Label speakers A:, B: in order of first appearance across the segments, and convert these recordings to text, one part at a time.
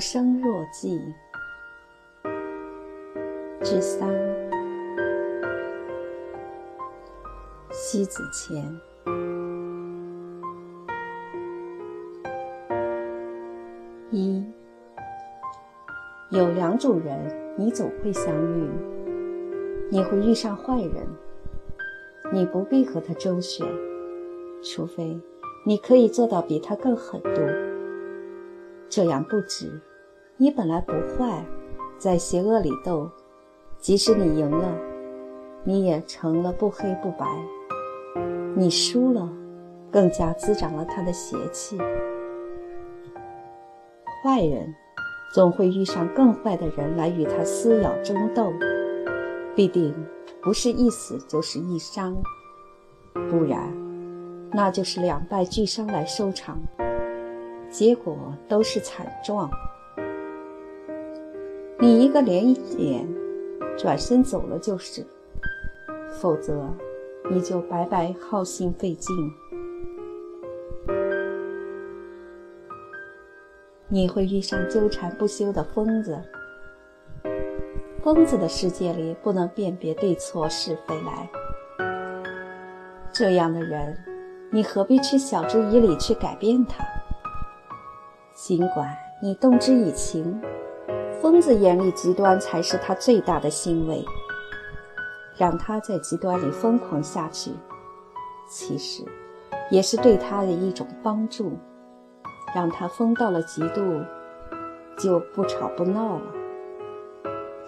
A: 生若寄。之三，西子谦。一，有两种人，你总会相遇。你会遇上坏人，你不必和他周旋，除非你可以做到比他更狠毒。这样不值。你本来不坏，在邪恶里斗，即使你赢了，你也成了不黑不白；你输了，更加滋长了他的邪气。坏人总会遇上更坏的人来与他撕咬争斗，必定不是一死就是一伤，不然那就是两败俱伤来收场，结果都是惨状。你一个连眼，转身走了就是，否则你就白白耗心费劲。你会遇上纠缠不休的疯子，疯子的世界里不能辨别对错是非来。这样的人，你何必去晓之以理去改变他？尽管你动之以情，疯子眼里极端才是他最大的欣慰。让他在极端里疯狂下去，其实也是对他的一种帮助。让他疯到了极度，就不吵不闹了。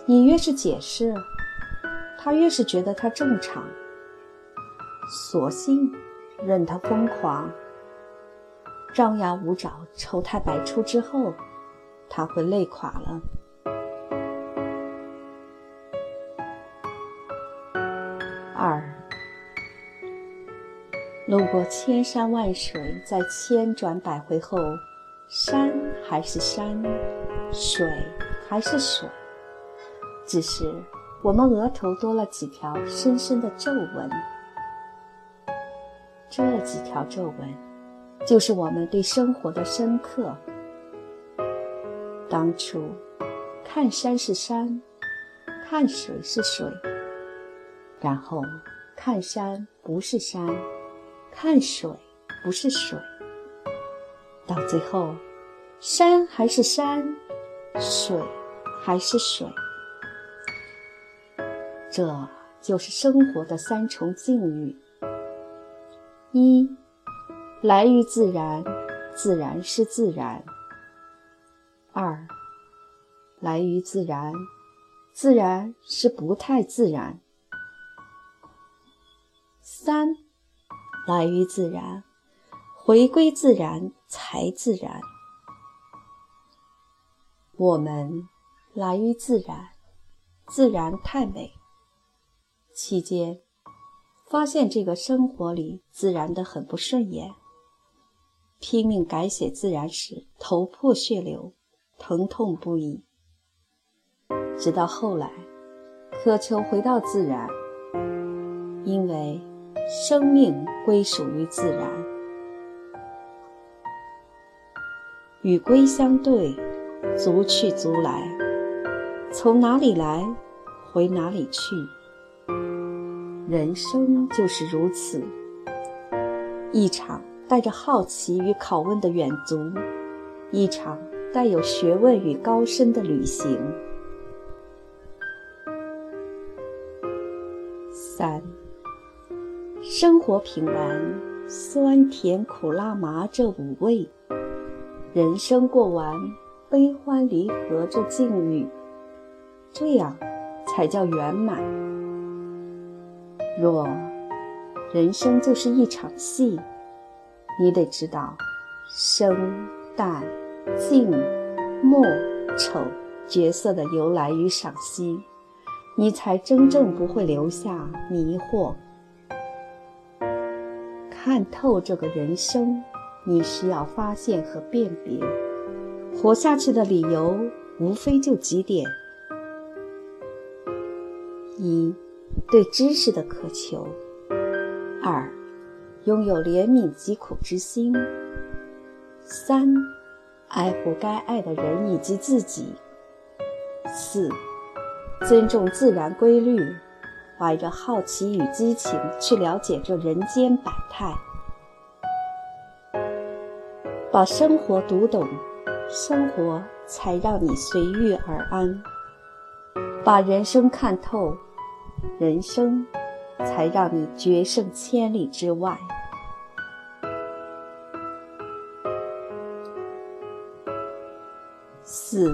A: 你越是解释，他越是觉得他正常，索性任他疯狂，张牙舞爪、丑态百出之后，他会累垮了。二，路过千山万水，在千转百回后，山还是山，水还是水，只是我们额头多了几条深深的皱纹。这几条皱纹，就是我们对生活的深刻。当初，看山是山，看水是水，然后看山不是山。看水不是水，到最后，山还是山，水还是水。这就是生活的三重境遇：一，来于自然，自然是自然；二，来于自然，自然是不太自然；三。来于自然，回归自然才自然。我们来于自然，自然太美。期间发现这个生活里自然的很不顺眼，拼命改写自然时头破血流，疼痛不已。直到后来渴求回到自然，因为。生命归属于自然，与龟相对，足去足来，从哪里来，回哪里去。人生就是如此，一场带着好奇与拷问的远足，一场带有学问与高深的旅行。三。生活品完，酸甜苦辣麻这五味；人生过完，悲欢离合这境遇，这样才叫圆满。若人生就是一场戏，你得知道生、旦、净、末、丑角色的由来与赏析，你才真正不会留下迷惑。看透这个人生，你需要发现和辨别。活下去的理由，无非就几点：一，对知识的渴求；二，拥有怜悯疾苦之心；三，爱护该爱的人以及自己。四，尊重自然规律，怀着好奇与激情去了解这人间百态，把生活读懂，生活才让你随遇而安；把人生看透，人生才让你决胜千里之外。四，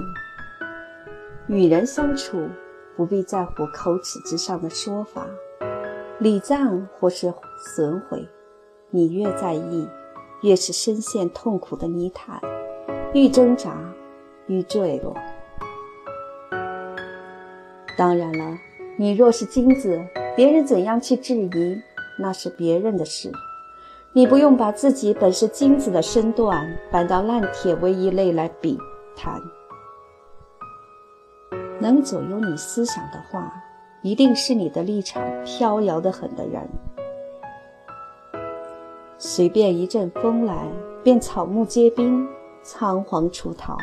A: 与人相处不必在乎口齿之上的说法、礼赞或是损毁。你越在意，越是深陷痛苦的泥潭，愈挣扎，愈坠落。当然了，你若是金子，别人怎样去质疑，那是别人的事。你不用把自己本是金子的身段搬到烂铁为一类来比。谈能左右你思想的话，一定是你的立场飘摇的很的人。随便一阵风来，便草木皆兵，仓皇出逃。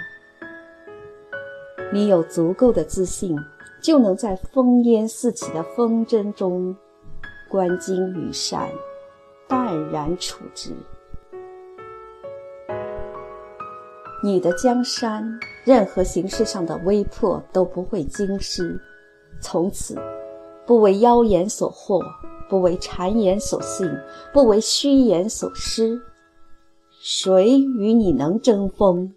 A: 你有足够的自信，就能在烽烟四起的风筝中，观金羽扇，淡然处之。你的江山，任何形式上的威迫都不会惊失。从此，不为妖言所惑，不为谗言所信，不为虚言所失。谁与你能争锋？